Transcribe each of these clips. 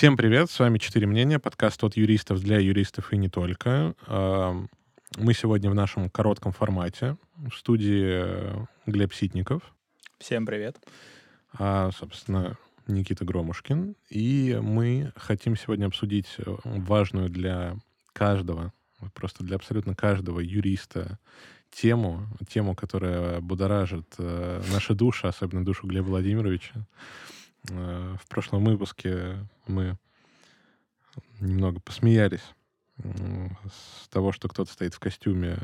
Всем привет, с вами «Четыре мнения», подкаст от юристов для юристов и не только. А, мы сегодня в нашем коротком формате. В студии Глеб Ситников. Всем привет. А, собственно, Никита Громушкин. И мы хотим сегодня обсудить важную для каждого, просто для абсолютно каждого юриста тему, тему, которая будоражит э, наши души, особенно душу Глеба Владимировича. Э, в прошлом выпуске мы немного посмеялись с того, что кто-то стоит в костюме,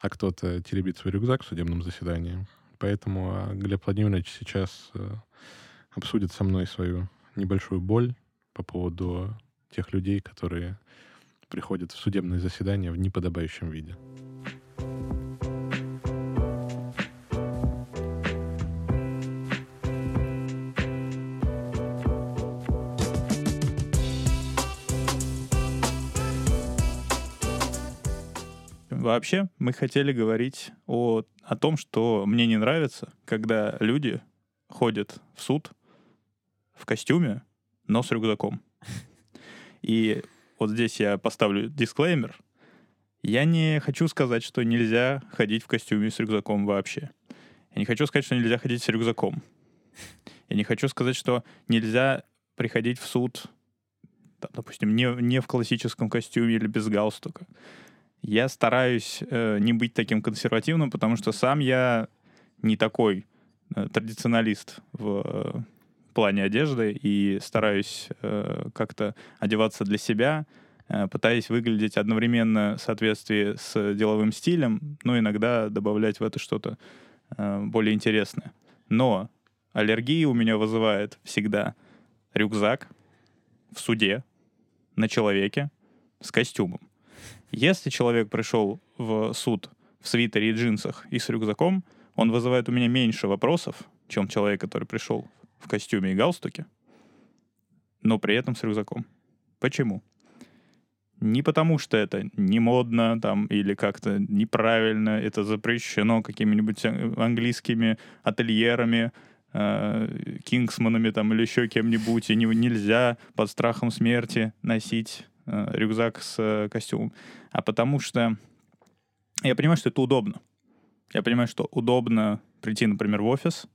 а кто-то теребит свой рюкзак в судебном заседании. Поэтому а, Глеб Владимирович сейчас э, обсудит со мной свою небольшую боль по поводу тех людей, которые приходят в судебное заседание в неподобающем виде. Вообще, мы хотели говорить о, о том, что мне не нравится, когда люди ходят в суд в костюме, но с рюкзаком. И вот здесь я поставлю дисклеймер. Я не хочу сказать, что нельзя ходить в костюме с рюкзаком вообще. Я не хочу сказать, что нельзя ходить с рюкзаком. Я не хочу сказать, что нельзя приходить в суд, там, допустим, не, не в классическом костюме или без галстука. Я стараюсь э, не быть таким консервативным, потому что сам я не такой э, традиционалист в э, плане одежды и стараюсь э, как-то одеваться для себя, э, пытаясь выглядеть одновременно в соответствии с деловым стилем, но иногда добавлять в это что-то э, более интересное. Но аллергии у меня вызывает всегда рюкзак в суде на человеке с костюмом. Если человек пришел в суд в свитере и джинсах и с рюкзаком, он вызывает у меня меньше вопросов, чем человек, который пришел в костюме и галстуке, но при этом с рюкзаком. Почему? Не потому, что это не модно там или как-то неправильно, это запрещено какими-нибудь английскими ательерами, э, кингсманами там или еще кем-нибудь, и не, нельзя под страхом смерти носить э, рюкзак с э, костюмом, а потому что я понимаю, что это удобно. Я понимаю, что удобно прийти, например, в офис.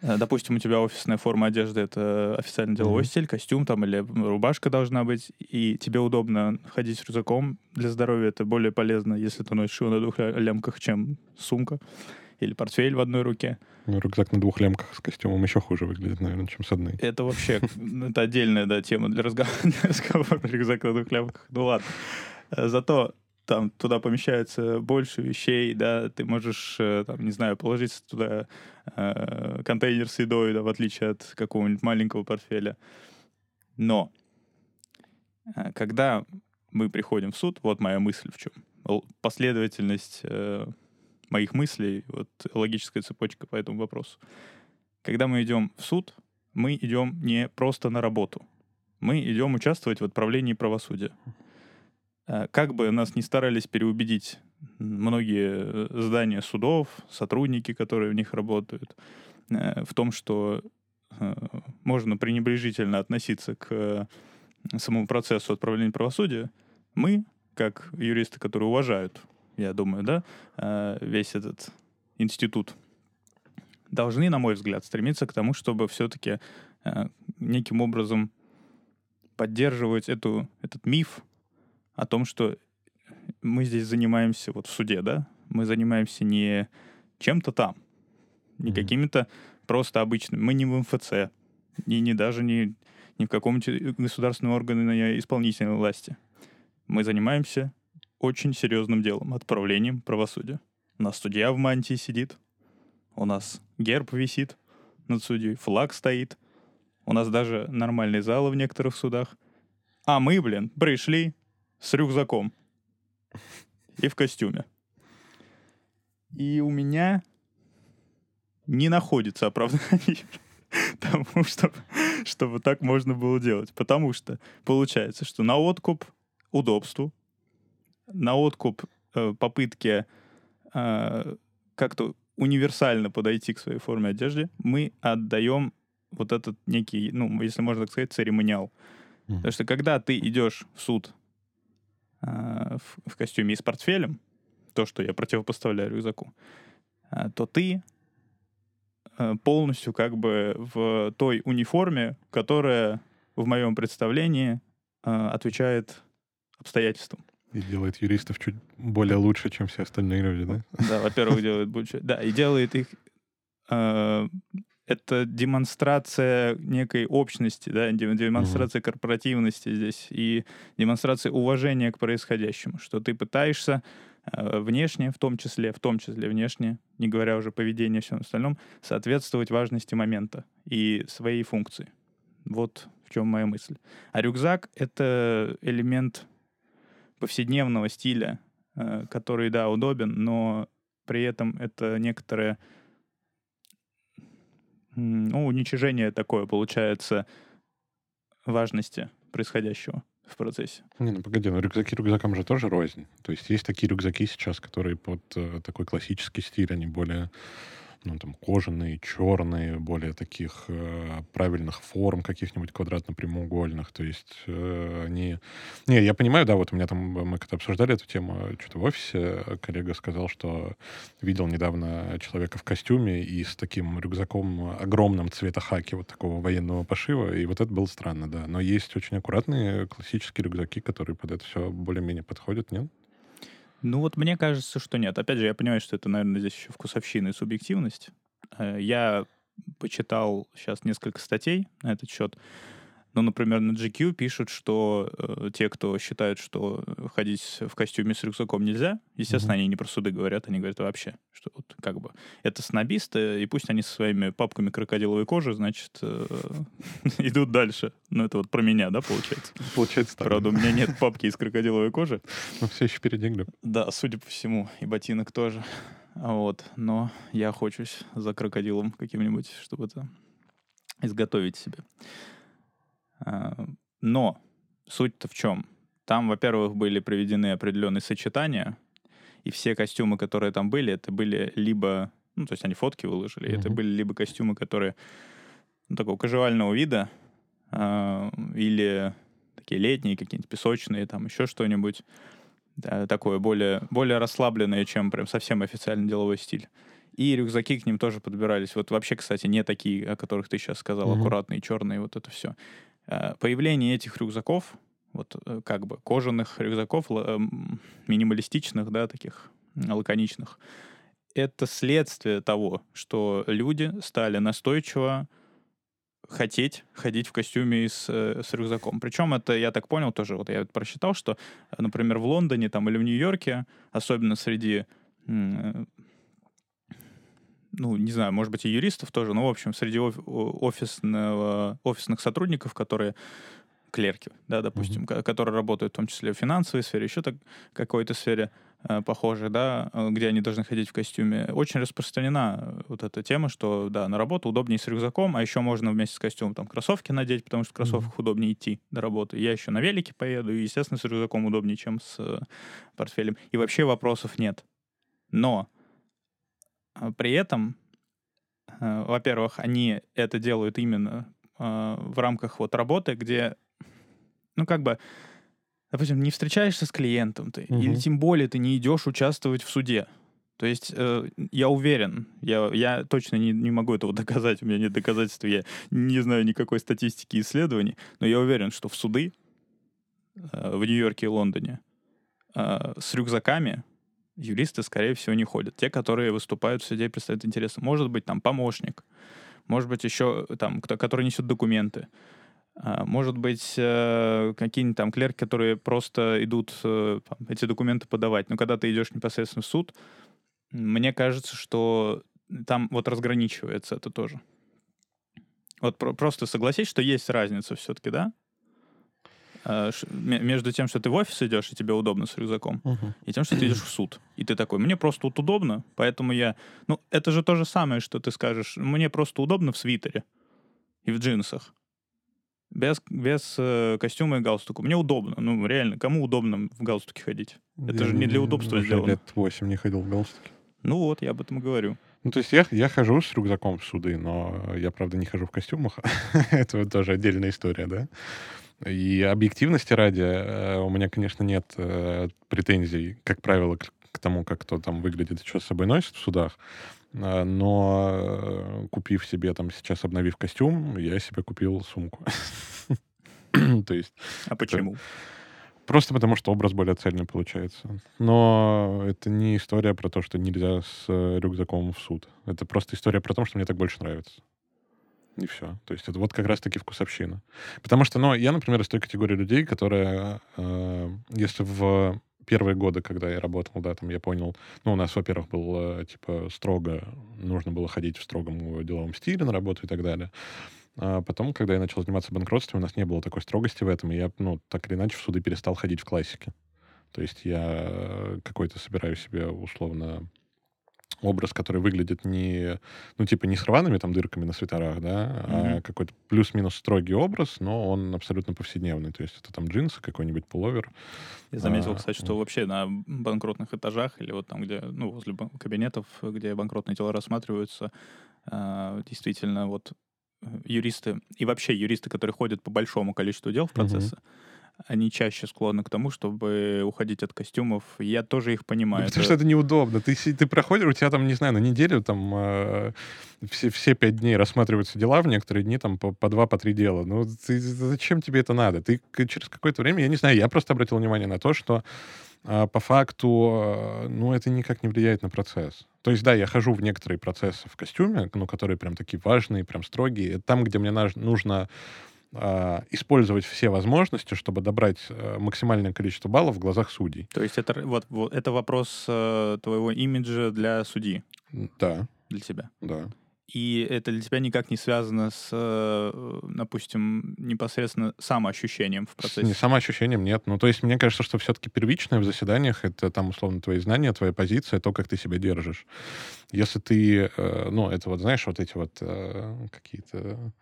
Э, допустим, у тебя офисная форма одежды — это официальный деловой mm-hmm. стиль, костюм там или рубашка должна быть, и тебе удобно ходить с рюкзаком. Для здоровья это более полезно, если ты носишь его на двух лямках, чем сумка или портфель в одной руке. Ну, рюкзак на двух лямках с костюмом еще хуже выглядит, наверное, чем с одной. Это вообще, это отдельная, да, тема для разговора. Рюкзак на двух лямках. Ну ладно. Э, зато там туда помещается больше вещей, да, ты можешь, э, там, не знаю, положить туда э, контейнер с едой, да, в отличие от какого-нибудь маленького портфеля. Но э, когда мы приходим в суд, вот моя мысль в чем. Последовательность э, моих мыслей, вот логическая цепочка по этому вопросу. Когда мы идем в суд, мы идем не просто на работу. Мы идем участвовать в отправлении правосудия. Э, как бы нас не старались переубедить многие э, здания судов, сотрудники, которые в них работают, э, в том, что можно пренебрежительно относиться к самому процессу отправления правосудия, мы, как юристы, которые уважают я думаю, да, э, весь этот институт, должны, на мой взгляд, стремиться к тому, чтобы все-таки э, неким образом поддерживать эту, этот миф о том, что мы здесь занимаемся вот в суде, да, мы занимаемся не чем-то там, не mm-hmm. какими-то просто обычными, мы не в МФЦ, не, не даже не, не в каком-нибудь государственном органе исполнительной власти. Мы занимаемся очень серьезным делом, отправлением правосудия. У нас судья в мантии сидит, у нас герб висит над судьей, флаг стоит, у нас даже нормальные залы в некоторых судах. А мы, блин, пришли с рюкзаком и в костюме. И у меня не находится оправданий тому, чтобы, чтобы так можно было делать. Потому что получается, что на откуп удобству на откуп э, попытки э, как-то универсально подойти к своей форме одежды, мы отдаем вот этот некий, ну, если можно так сказать, церемониал. Потому что когда ты идешь в суд э, в, в костюме и с портфелем, то, что я противопоставляю рюкзаку, э, то ты э, полностью как бы в той униформе, которая в моем представлении э, отвечает обстоятельствам. И делает юристов чуть более лучше, чем все остальные люди, да? Да, во-первых, делает больше. Да, и делает их... Э, это демонстрация некой общности, да, демонстрация угу. корпоративности здесь и демонстрация уважения к происходящему, что ты пытаешься э, внешне, в том числе, в том числе внешне, не говоря уже поведение и всем остальном, соответствовать важности момента и своей функции. Вот в чем моя мысль. А рюкзак — это элемент повседневного стиля, э, который, да, удобен, но при этом это некоторое ну, уничижение такое получается важности происходящего в процессе. Не, ну погоди, но рюкзаки рюкзакам же тоже рознь. То есть есть такие рюкзаки сейчас, которые под э, такой классический стиль, они более ну, там, кожаные, черные, более таких э, правильных форм, каких-нибудь квадратно-прямоугольных. То есть э, они... Не, я понимаю, да, вот у меня там, мы когда обсуждали эту тему, что-то в офисе, коллега сказал, что видел недавно человека в костюме и с таким рюкзаком огромным цвета хаки, вот такого военного пошива, и вот это было странно, да. Но есть очень аккуратные классические рюкзаки, которые под это все более-менее подходят, нет? Ну вот мне кажется, что нет. Опять же, я понимаю, что это, наверное, здесь еще вкусовщина и субъективность. Э, я почитал сейчас несколько статей на этот счет. Ну, например, на GQ пишут, что э, те, кто считают, что ходить в костюме с рюкзаком нельзя, естественно, mm-hmm. они не про суды говорят, они говорят вообще, что вот как бы это снобисты, и пусть они со своими папками крокодиловой кожи, значит, э, идут дальше. Ну, это вот про меня, да, получается? Получается так. Правда, у меня нет папки из крокодиловой кожи. Но все еще впереди, Глеб. Да, судя по всему, и ботинок тоже. Вот, но я хочусь за крокодилом каким-нибудь, чтобы это изготовить себе. А, но суть-то в чем? Там, во-первых, были приведены определенные сочетания, и все костюмы, которые там были, это были либо, ну, то есть они фотки выложили, mm-hmm. это были либо костюмы, которые ну, такого кажуального вида, э, или такие летние, какие-нибудь песочные, там еще что-нибудь, да, такое более, более расслабленное, чем прям совсем официальный деловой стиль. И рюкзаки к ним тоже подбирались. Вот вообще, кстати, не такие, о которых ты сейчас сказал, mm-hmm. аккуратные, черные, вот это все. Э, появление этих рюкзаков, вот э, как бы кожаных рюкзаков, эм, минималистичных, да, таких лаконичных, это следствие того, что люди стали настойчиво хотеть ходить в костюме с, э, с рюкзаком. Причем это, я так понял, тоже, вот я просчитал, что, например, в Лондоне там или в Нью-Йорке, особенно среди ну, не знаю, может быть, и юристов тоже, но, в общем, среди офисного, офисных сотрудников, которые клерки, да, допустим, mm-hmm. которые работают в том числе в финансовой сфере, еще так какой-то сфере э, похожей, да, э, где они должны ходить в костюме. Очень распространена вот эта тема, что, да, на работу удобнее с рюкзаком, а еще можно вместе с костюмом там кроссовки надеть, потому что в кроссовках mm-hmm. удобнее идти до работы. Я еще на велике поеду, и, естественно, с рюкзаком удобнее, чем с э, портфелем. И вообще вопросов нет. Но при этом, э, во-первых, они это делают именно а, в рамках вот работы, где, ну, как бы, допустим, не встречаешься с клиентом ты, угу. или тем более ты не идешь участвовать в суде. То есть э, я уверен, я, я точно не, не могу этого доказать, у меня нет доказательств, я не знаю никакой статистики исследований, но я уверен, что в суды э, в Нью-Йорке и Лондоне э, с рюкзаками юристы, скорее всего, не ходят. Те, которые выступают в суде, представляют интересы. Может быть, там помощник, может быть, еще там, кто, который несет документы. А, может быть, э, какие-нибудь там клерки, которые просто идут э, там, эти документы подавать. Но когда ты идешь непосредственно в суд, мне кажется, что там вот разграничивается это тоже. Вот просто согласись, что есть разница все-таки, да? Э, между тем, что ты в офис идешь, и тебе удобно с рюкзаком, uh-huh. и тем, что ты идешь в суд. И ты такой, мне просто тут удобно, поэтому я... Ну, это же то же самое, что ты скажешь, мне просто удобно в свитере и в джинсах. Без, без э, костюма и галстука. Мне удобно. Ну, реально, кому удобно в галстуке ходить? Это я же не для удобства уже сделано. лет 8 не ходил в галстуке. Ну вот, я об этом и говорю. Ну, то есть я, я хожу с рюкзаком в суды, но я, правда, не хожу в костюмах. Это тоже отдельная история, да? И объективности ради э, у меня, конечно, нет э, претензий, как правило, к, к тому, как кто там выглядит и что с собой носит в судах. Э, но купив себе там сейчас, обновив костюм, я себе купил сумку. То есть... А почему? Просто потому, что образ более цельный получается. Но это не история про то, что нельзя с рюкзаком в суд. Это просто история про то, что мне так больше нравится. И все. То есть это вот как раз-таки вкусовщина. Потому что, ну, я, например, из той категории людей, которые, э, если в первые годы, когда я работал, да, там я понял, ну, у нас, во-первых, было, типа, строго, нужно было ходить в строгом деловом стиле на работу и так далее. А потом, когда я начал заниматься банкротством, у нас не было такой строгости в этом, и я, ну, так или иначе в суды перестал ходить в классике. То есть я какой-то собираю себе условно образ, который выглядит не, ну, типа, не с рваными там дырками на свитерах, да, mm-hmm. а какой-то плюс-минус строгий образ, но он абсолютно повседневный. То есть это там джинсы, какой-нибудь пуловер. Я заметил, а, кстати, что вообще на банкротных этажах или вот там, где, ну, возле кабинетов, где банкротные дела рассматриваются, а, действительно, вот юристы и вообще юристы, которые ходят по большому количеству дел в процессы, угу. Они чаще склонны к тому, чтобы уходить от костюмов. Я тоже их понимаю. Ну, потому это... что это неудобно. Ты, ты проходишь, у тебя там, не знаю, на неделю там э, все, все пять дней рассматриваются дела, в некоторые дни там по, по два, по три дела. Ну, ты, зачем тебе это надо? Ты через какое-то время, я не знаю, я просто обратил внимание на то, что э, по факту, э, ну, это никак не влияет на процесс. То есть, да, я хожу в некоторые процессы в костюме, ну, которые прям такие важные, прям строгие. Там, где мне нужно использовать все возможности, чтобы добрать э, максимальное количество баллов в глазах судей. То есть это, вот, вот, это вопрос э, твоего имиджа для судьи? Да. Для тебя? Да и это для тебя никак не связано с, э, допустим, непосредственно самоощущением в процессе? Не самоощущением нет. Ну, то есть мне кажется, что все-таки первичное в заседаниях — это там, условно, твои знания, твоя позиция, то, как ты себя держишь. Если ты, э, ну, это вот, знаешь, вот эти вот э, какие-то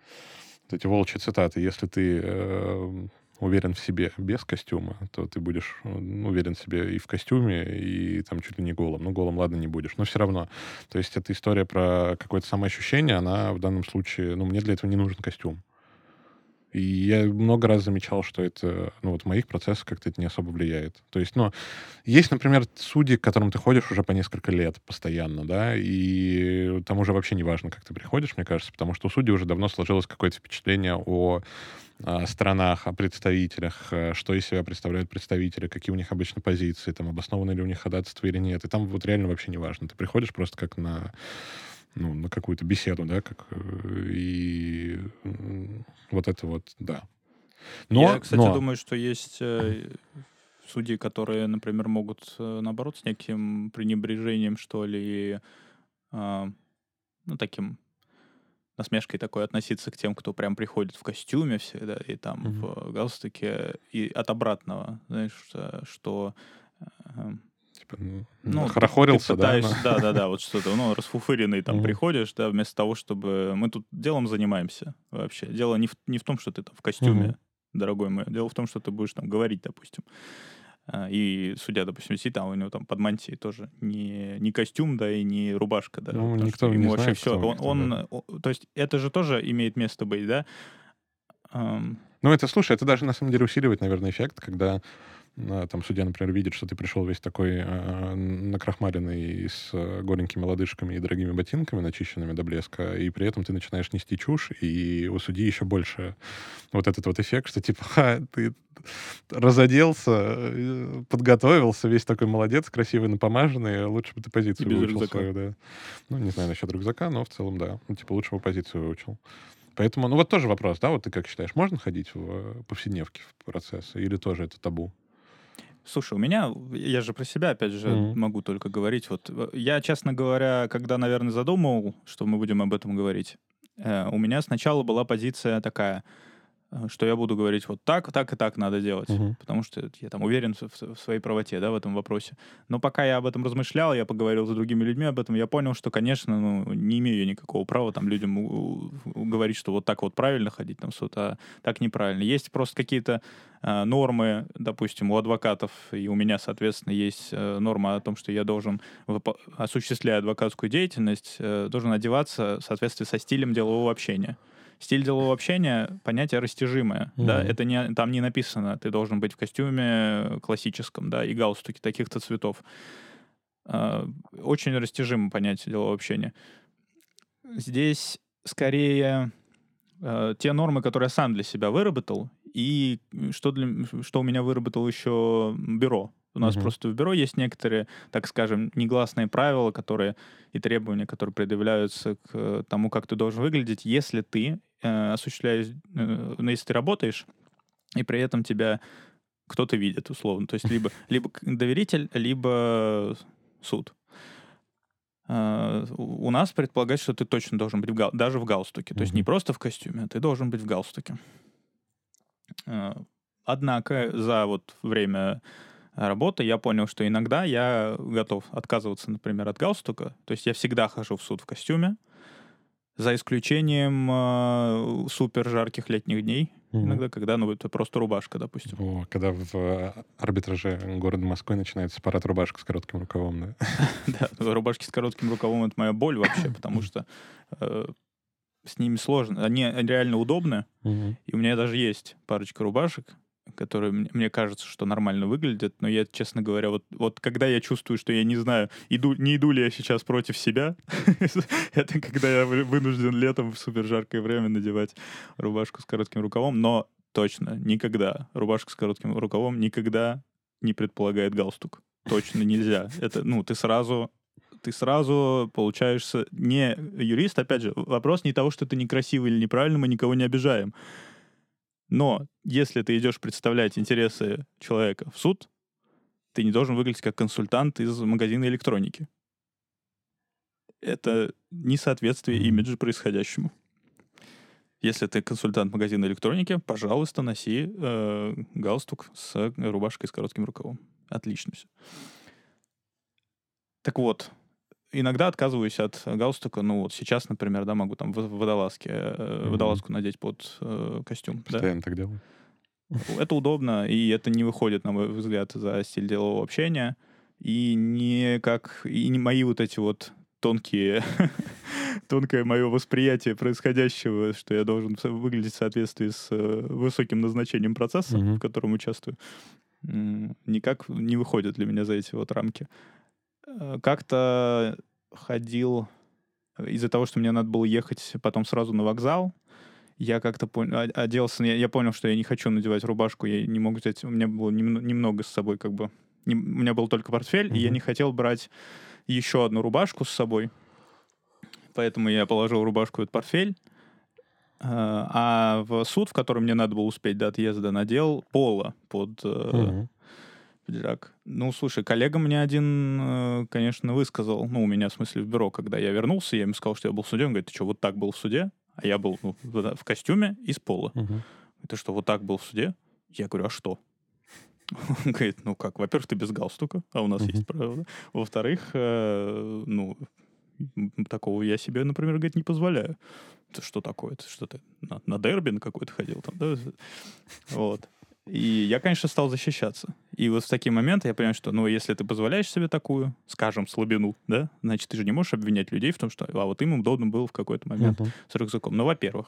вот эти волчьи цитаты. Если ты уверен в себе без костюма, то ты будешь уверен в себе и в костюме, и там чуть ли не голым. Ну, голым, ладно, не будешь, но все равно. То есть эта история про какое-то самоощущение, она в данном случае, ну, мне для этого не нужен костюм. И я много раз замечал, что это, ну, вот в моих процессах как-то это не особо влияет. То есть, ну, есть, например, судьи, к которым ты ходишь уже по несколько лет постоянно, да, и там уже вообще не важно, как ты приходишь, мне кажется, потому что у судей уже давно сложилось какое-то впечатление о о странах, о представителях, э, что из себя представляют представители, какие у них обычно позиции, там, обоснованы ли у них ходатайство или нет. И там вот реально вообще не важно. Ты приходишь просто как на ну, на какую-то беседу, да, как, э, и вот это вот, да. Но, Я, кстати, но... думаю, что есть э, судьи, которые, например, могут, э, наоборот, с неким пренебрежением, что ли, э, ну, таким насмешкой такой относиться к тем, кто прям приходит в костюме всегда и там mm-hmm. в галстуке, и от обратного, знаешь, что, что типа, ну, ну хорохорился, да? Да, да, да, вот что-то, ну, расфуфыренный там приходишь, да, вместо того, чтобы... Мы тут делом занимаемся вообще. Дело не в, не в том, что ты там в костюме, дорогой мой, дело в том, что ты будешь там говорить, допустим. А, и судья, допустим, сидит, там у него там под мантией тоже не, не костюм, да, и не рубашка, да. Ну, никто не ему знает, все. Он, он, он, то есть это же тоже имеет место быть, да? Ну, это, слушай, это даже на самом деле усиливает, наверное, эффект, когда там судья, например, видит, что ты пришел весь такой э, накрахмаленный с голенькими лодыжками и дорогими ботинками, начищенными до блеска, и при этом ты начинаешь нести чушь, и у судьи еще больше вот этот вот эффект, что типа, ха, ты разоделся, э, подготовился, весь такой молодец, красивый, напомаженный, лучше бы ты позицию и выучил свою, да. Ну, не знаю насчет рюкзака, но в целом, да. Ну, типа, лучше бы позицию выучил. Поэтому, ну вот тоже вопрос, да, вот ты как считаешь, можно ходить в э, повседневке в процессы или тоже это табу? Слушай, у меня, я же про себя, опять же, mm-hmm. могу только говорить. Вот э, я, честно говоря, когда, наверное, задумал, что мы будем об этом говорить, э, у меня сначала была позиция такая, что я буду говорить вот так, так и так надо делать, Мгм. потому что я там уверен в, в своей правоте, да, в этом вопросе. Но пока я об этом размышлял, я поговорил с другими людьми об этом, я понял, что, конечно, ну, не имею я никакого права там людям говорить, что вот так вот правильно ходить там суд, а так неправильно. Есть просто какие-то э, нормы, допустим, у адвокатов, и у меня, соответственно, есть э, норма о том, что я должен, осуществляя адвокатскую деятельность, э, должен одеваться в соответствии со стилем делового общения. Стиль делового общения — понятие растяжимое. Да? Мгм. Это не, там не написано, ты должен быть в костюме классическом, да, и галстуке таких-то цветов. А, Очень растяжимое понятие делового общения. Здесь скорее э, те нормы, которые я сам для себя выработал, и что, для, что у меня выработал еще бюро. У нас Мгм. просто в бюро есть некоторые, так скажем, негласные правила, которые и требования, которые предъявляются к э, тому, как ты должен выглядеть, если ты э, осуществляешь, э, ну, если ты работаешь, и при этом тебя кто-то видит, условно. То есть либо, либо доверитель, либо суд. А, У нас предполагается, что ты точно должен быть в гал- даже в галстуке. То есть не просто в костюме, а ты должен быть в галстуке. А, Однако за вот время работы я понял, что иногда я готов отказываться, например, от галстука. То есть я всегда хожу в суд в костюме, за исключением а, супер жарких летних дней. Мгм. Иногда, когда, ну, это просто рубашка, допустим. О, когда в э, арбитраже города Москвы начинается парад рубашек с коротким рукавом, да. Да, рубашки с коротким рукавом — это моя боль вообще, потому что э, с ними сложно. Они реально удобны, и у меня даже есть парочка рубашек, которые мне, кажется, что нормально выглядят, но я, честно говоря, вот, вот когда я чувствую, что я не знаю, иду, не иду ли я сейчас против себя, это когда я вы- вынужден летом в супер жаркое время надевать рубашку с коротким рукавом, но точно никогда рубашка с коротким рукавом никогда не предполагает галстук. Точно нельзя. Это, ну, ты сразу ты сразу получаешься не юрист, опять же, вопрос не того, что ты некрасивый или неправильно, мы никого не обижаем. Но если ты идешь представлять интересы человека в суд, ты не должен выглядеть как консультант из магазина электроники. Это несоответствие Мгм. имиджа происходящему. Если ты консультант магазина электроники, пожалуйста, носи э, галстук с рубашкой с коротким рукавом. Отлично все. Так вот, иногда отказываюсь от галстука. Ну вот сейчас, например, да, могу там в водолазке, Мгм. водолазку надеть под э, костюм. да. Постоянно так делаю. Это удобно, и это не выходит, на мой взгляд, за стиль делового общения. И не как... И не мои вот эти вот тонкие... тонкое мое восприятие происходящего, что я должен выглядеть в соответствии с э, высоким назначением процесса, Мгм. в котором участвую, никак не выходит для меня за эти вот рамки. Э, Как-то ходил из-за того, что мне надо было ехать потом сразу на вокзал, я как-то понял, о- оделся, я, я понял, что я не хочу надевать рубашку, я не мог взять, у меня было немно- немного с собой как бы, нем- у меня был только портфель, и я не хотел брать еще одну рубашку с собой, поэтому я положил рубашку в этот портфель, а а в суд, в который мне надо было успеть до отъезда, надел поло под э, Пиджак. Ну, слушай, коллега мне один, э, конечно, высказал, ну, у меня, в смысле, в бюро, когда я вернулся, я ему сказал, что я был в суде, он говорит, ты что, вот так был в суде? А я был ну, в костюме и с пола. Мгм. Ты что, вот так был в суде? Я говорю, а что? Он говорит, ну как, во-первых, ты без галстука, а у нас есть правила. Во-вторых, э, ну, такого я себе, например, говорит, не позволяю. Это что такое? Это что ты на, на дерби на какой-то ходил там, да? Вот. И я, конечно, стал защищаться. И вот в такие моменты я понимаю, что, ну, если ты позволяешь себе такую, скажем, слабину, да, значит, ты же не можешь обвинять людей в том, что, а вот им удобно было в какой-то момент Мгм. с рюкзаком. Ну, во-первых,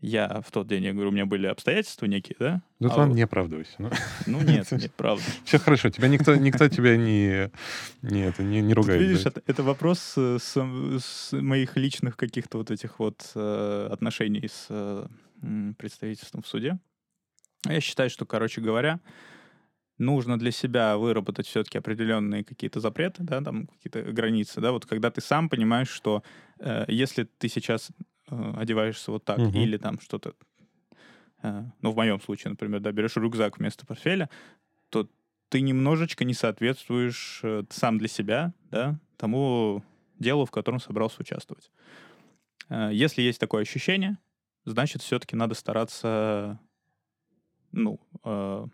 я в тот день, я говорю, у меня были обстоятельства некие, да? Ну, А ладно, вот- не оправдывайся. Ну, Ну, нет, нет, правда. все хорошо, тебя никто, никто тебя не, не, это, не, не Тут, ругает. видишь, за это, это вопрос э, с, с моих личных каких-то вот этих вот э, отношений с э, представительством в суде. Я считаю, что, короче говоря, нужно для себя выработать все-таки определенные какие-то запреты, да, там какие-то границы, да, вот когда ты сам понимаешь, что э, если ты сейчас э, одеваешься вот так Мгм. или там что-то, э, ну, в моем случае, например, да, берешь рюкзак вместо портфеля, то ты немножечко не соответствуешь э, сам для себя, да, тому делу, в котором собрался участвовать. Э, Если есть такое ощущение, значит, все-таки надо стараться ну, э,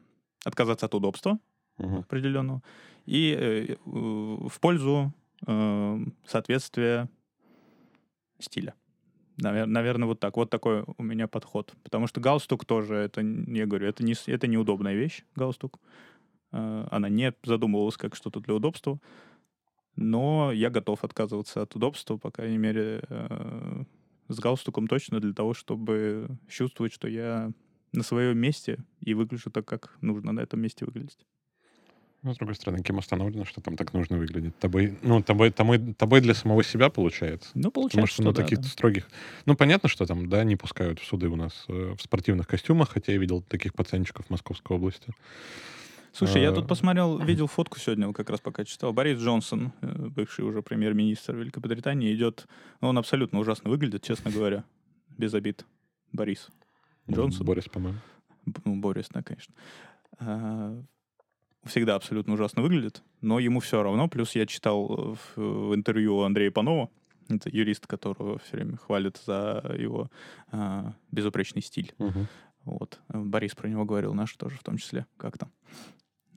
отказаться от удобства Мгм. определенного и э, в пользу э, соответствия стиля. Наверное, вот так. Вот такой у меня подход. Потому что галстук тоже, это, я говорю, это, не, это неудобная вещь, галстук. Э, Она не задумывалась как что-то для удобства. Но я готов отказываться от удобства, по крайней мере, э, с галстуком точно для того, чтобы чувствовать, что я на своем месте и выгляжу так, как нужно на этом месте выглядеть. Ну, с другой стороны, кем установлено, что там так нужно выглядеть? Тобой, ну, тобой, тобой, тобой для самого себя получается. Ну, Потому получается, что, ну, что да, таких да. строгих... Ну, понятно, что там, да, не пускают в суды у нас э, в спортивных костюмах, хотя я видел таких пацанчиков в Московской области. Слушай, я А, тут посмотрел, видел фотку сегодня, как раз пока читал. Борис Джонсон, э, бывший уже премьер-министр Великобритании, идет... ну, Он абсолютно ужасно выглядит, честно говоря. Без обид. Борис. Джонсон? Борис, по-моему. Ну, Борис, да, конечно. А, Всегда абсолютно ужасно выглядит, но ему все равно. Плюс я читал в, в интервью Андрея Панова, это юрист, которого все время хвалят за его а, безупречный стиль. Мгм. Вот. Э, Борис про него говорил, наш тоже в том числе, как-то.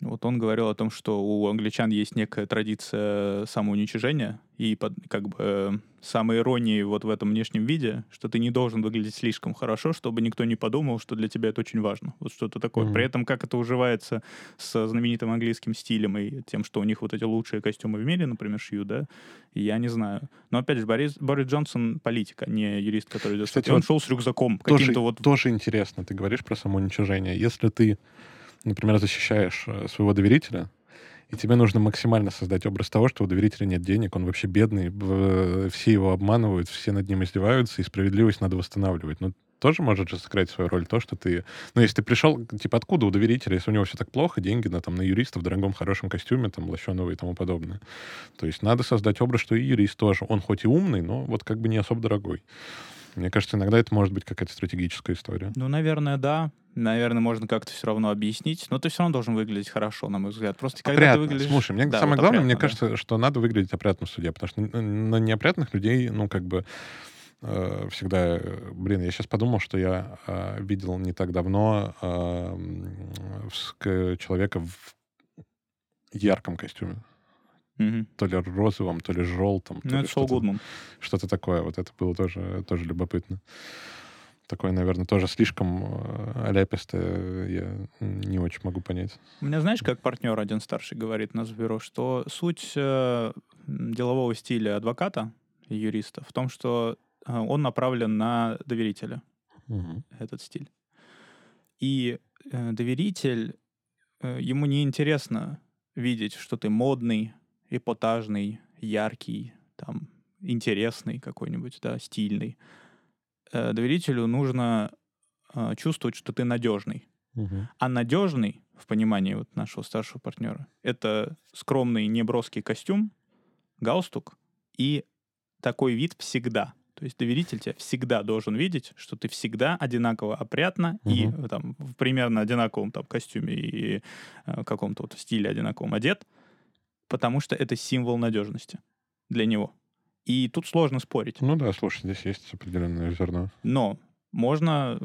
Вот он говорил о том, что у англичан есть некая традиция самоуничижения и под, как бы э, самой иронии вот в этом внешнем виде, что ты не должен выглядеть слишком хорошо, чтобы никто не подумал, что для тебя это очень важно. Вот что-то такое. Мгм. При этом как это уживается с знаменитым английским стилем и тем, что у них вот эти лучшие костюмы в мире, например, шьют, да, я не знаю. Но опять же, Борис, Борис Джонсон политик, а не юрист, который идет. Кстати, он вот шел с рюкзаком Тоже, каким-то вот тоже интересно. Ты говоришь про самоуничижение. Если ты, например, защищаешь э, своего доверителя, и тебе нужно максимально создать образ того, что у доверителя нет денег, он вообще бедный, в- все его обманывают, все над ним издеваются, и справедливость надо восстанавливать. Ну, тоже может же сыграть свою роль то, что ты... Ну, если ты пришел, типа, откуда у доверителя, если у него все так плохо, деньги на, там, на юриста в дорогом, хорошем костюме, там, лощеного и тому подобное. То есть надо создать образ, что и юрист тоже. Он хоть и умный, но вот как бы не особо дорогой. Мне кажется, иногда это может быть какая-то стратегическая история. Ну, наверное, да. Наверное, можно как-то все равно объяснить. Но ты все равно должен выглядеть хорошо, на мой взгляд. Просто когда ты Опрятно. выглядишь... Слушай, мне Да, самое вот главное, мне опрятно, да. кажется, что надо выглядеть опрятно в суде, потому что на неопрятных людей, ну, как бы э, всегда... э, Блин, я сейчас подумал, что я э, видел не так давно э, человека в ярком костюме. Мгм. То ли розовом, то ли желтом. то Ну, ли это что-то- Гудман. Что-то такое. Вот это было тоже, тоже любопытно. Такое, наверное, тоже слишком э, аляпистое. Я не очень могу понять. У меня, знаешь, как партнер один старший говорит нас в бюро, что суть э, делового стиля адвоката и юриста в том, что э, он направлен на доверителя, Мгм. этот стиль. И э, доверитель, э, ему не интересно видеть, что ты модный, эпатажный, яркий, там, интересный какой-нибудь, да, стильный. Э, доверителю нужно э, чувствовать, что ты надежный. Мгм. А надежный, в понимании вот нашего старшего партнера, это скромный неброский костюм, галстук и такой вид всегда. То есть доверитель тебя всегда должен видеть, что ты всегда одинаково опрятно и Мгм. э, там в примерно одинаковом там костюме и э, каком-то вот стиле одинаковом одет, потому что это символ надежности для него. И тут сложно спорить. Ну да, слушай, здесь есть определенное зерно. Но можно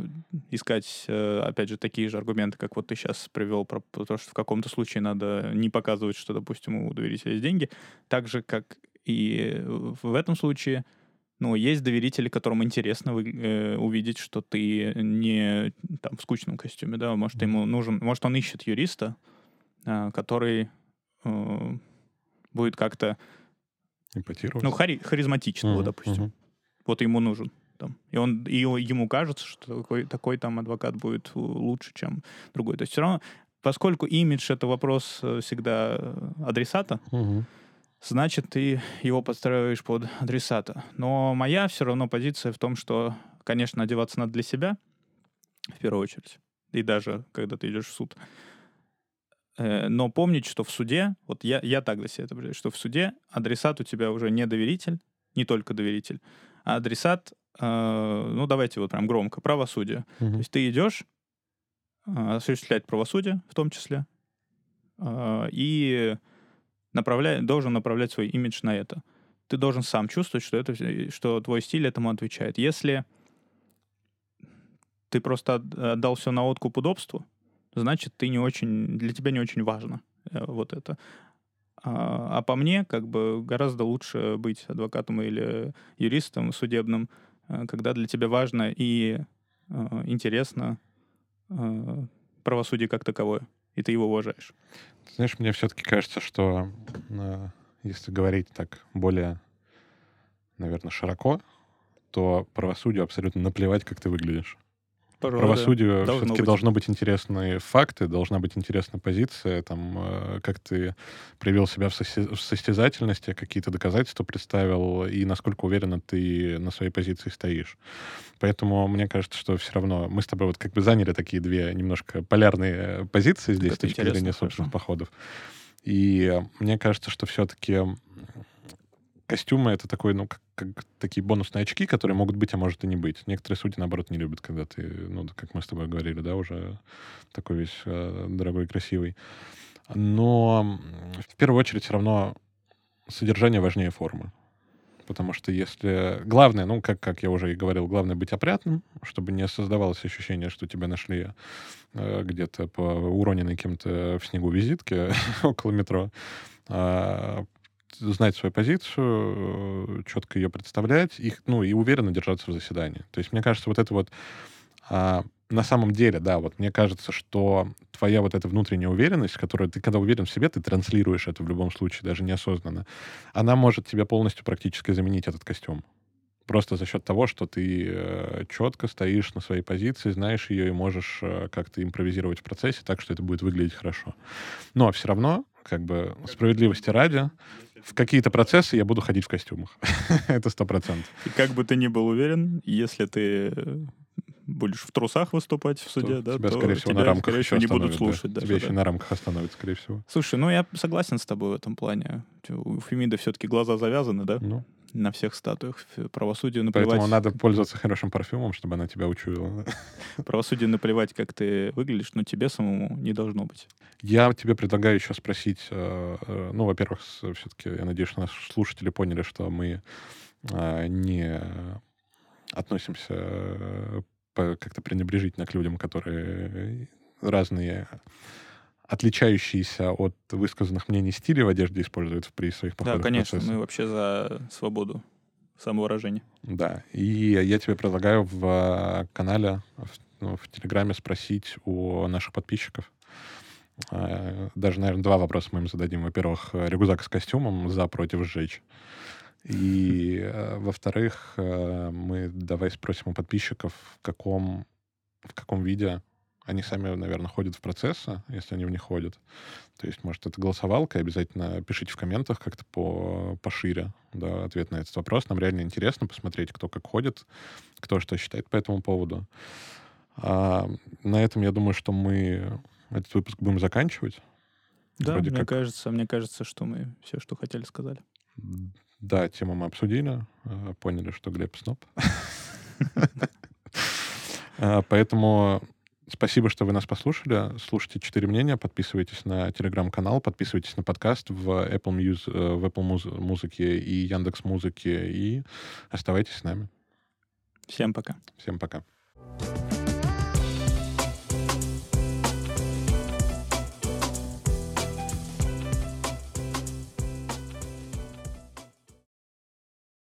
искать, э, опять же, такие же аргументы, как вот ты сейчас привел про то, что в каком-то случае надо не показывать, что, допустим, у доверителя есть деньги. Так же, как и в этом случае, ну, есть доверители, которым интересно вы- э, увидеть, что ты не там в скучном костюме, да, может, ему нужен, может, он ищет юриста, а, который э, будет как-то, Импотировать. ну, хари- харизматичного, Мгм, допустим мгм. вот ему нужен. Там. И, он, и ему кажется, что такой, такой там адвокат будет у- лучше, чем другой. То есть все равно, поскольку имидж — это вопрос э, всегда э, адресата, Мгм. значит, ты его подстраиваешь под адресата. Но моя все равно позиция в том, что, конечно, одеваться надо для себя, в первую очередь, и даже когда ты идешь в суд. Э, Но помнить, что в суде, вот я, я так для себя это определяю, что в суде адресат у тебя уже не доверитель, не только доверитель, а адресат, э, ну давайте вот прям громко, правосудие. То Мгм. есть ты идешь э, осуществлять правосудие в том числе, э, и направляй, должен направлять свой имидж на это. Ты должен сам чувствовать, что, это, что твой стиль этому отвечает. Если ты просто отдал все на откуп удобству, значит, ты не очень, для тебя не очень важно э, вот это. А, а по мне, как бы гораздо лучше быть адвокатом или юристом судебным, э, когда для тебя важно и э, интересно правосудие как таковое, и ты его уважаешь. Знаешь, мне все-таки кажется, что если говорить так более, наверное, широко, то правосудию абсолютно наплевать, как ты выглядишь. Пожалуй, правосудию да. все-таки быть. должны быть интересные факты, должна быть интересная позиция, там, э, как ты проявил себя в, состязательности, какие-то доказательства представил, и насколько уверенно ты на своей позиции стоишь. Поэтому мне кажется, что все равно мы с тобой вот как бы заняли такие две немножко полярные позиции здесь, с точки зрения собственных походов. И мне кажется, что все-таки костюмы — это такой, ну, как, как такие бонусные очки, которые могут быть, а может и не быть. Некоторые судьи, наоборот, не любят, когда ты, ну, как мы с тобой говорили, да, уже такой весь э, дорогой красивый. Но в первую очередь все равно содержание важнее формы. Потому что если... Главное, ну, как, как я уже и говорил, главное быть опрятным, чтобы не создавалось ощущение, что тебя нашли э, где-то по уроненной кем-то в снегу визитке около метро. А, знать свою позицию, э, четко ее представлять, их, ну, и уверенно держаться в заседании. То есть, мне кажется, вот это вот а, на самом деле, да, вот мне кажется, что твоя вот эта внутренняя уверенность, которую ты, когда уверен в себе, ты транслируешь это в любом случае, даже неосознанно, она может тебе полностью практически заменить этот костюм. Просто за счет того, что ты э, четко стоишь на своей позиции, знаешь ее и можешь э, как-то импровизировать в процессе так, что это будет выглядеть хорошо. Но все равно, как бы справедливости ради, в какие-то процессы я буду ходить в костюмах. Это сто процентов. И как бы ты ни был уверен, если ты будешь в трусах выступать в суде, то да, тебя, то скорее всего, тебя, на рамках скорее всего, не будут слушать. Да. Тебя еще на рамках остановят, скорее всего. Слушай, ну я согласен с тобой в этом плане. У Фемида все-таки глаза завязаны, да? Ну. На всех статуях. Правосудию наплевать... Поэтому надо пользоваться хорошим парфюмом, чтобы она тебя учуяла. Правосудию наплевать, как ты выглядишь, но тебе самому не должно быть. Я тебе предлагаю еще спросить, э, э, ну, во-первых, все-таки, я надеюсь, что наши слушатели поняли, что мы э, не относимся как-то пренебрежительно к людям, которые разные отличающиеся от высказанных мнений стили в одежде используют при своих походах. Да, конечно, процессах. мы вообще за свободу самовыражения. Да, и я тебе предлагаю в канале, в, в Телеграме спросить у наших подписчиков, э, даже, наверное, два вопроса мы им зададим. Во-первых, рюкзак с костюмом за против сжечь. И, э, во-вторых, э, мы давай спросим у подписчиков, в каком, в каком виде они сами, наверное, ходят в процессы, если они в них ходят. То есть, может, это голосовалка, обязательно пишите в комментах как-то по, пошире да, ответ на этот вопрос. Нам реально интересно посмотреть, кто как ходит, кто что считает по этому поводу. А, на этом, я думаю, что мы этот выпуск будем заканчивать. Да, Вроде мне как... кажется, мне кажется, что мы все, что хотели, сказали. Да, тему мы обсудили, э, поняли, что Глеб сноб. Э, поэтому спасибо, что вы нас послушали. Слушайте «Четыре мнения», подписывайтесь на телеграм-канал, подписывайтесь на подкаст в Apple, Music, э, в Apple Музыке и Яндекс Музыке и оставайтесь с нами. Всем пока. Всем пока.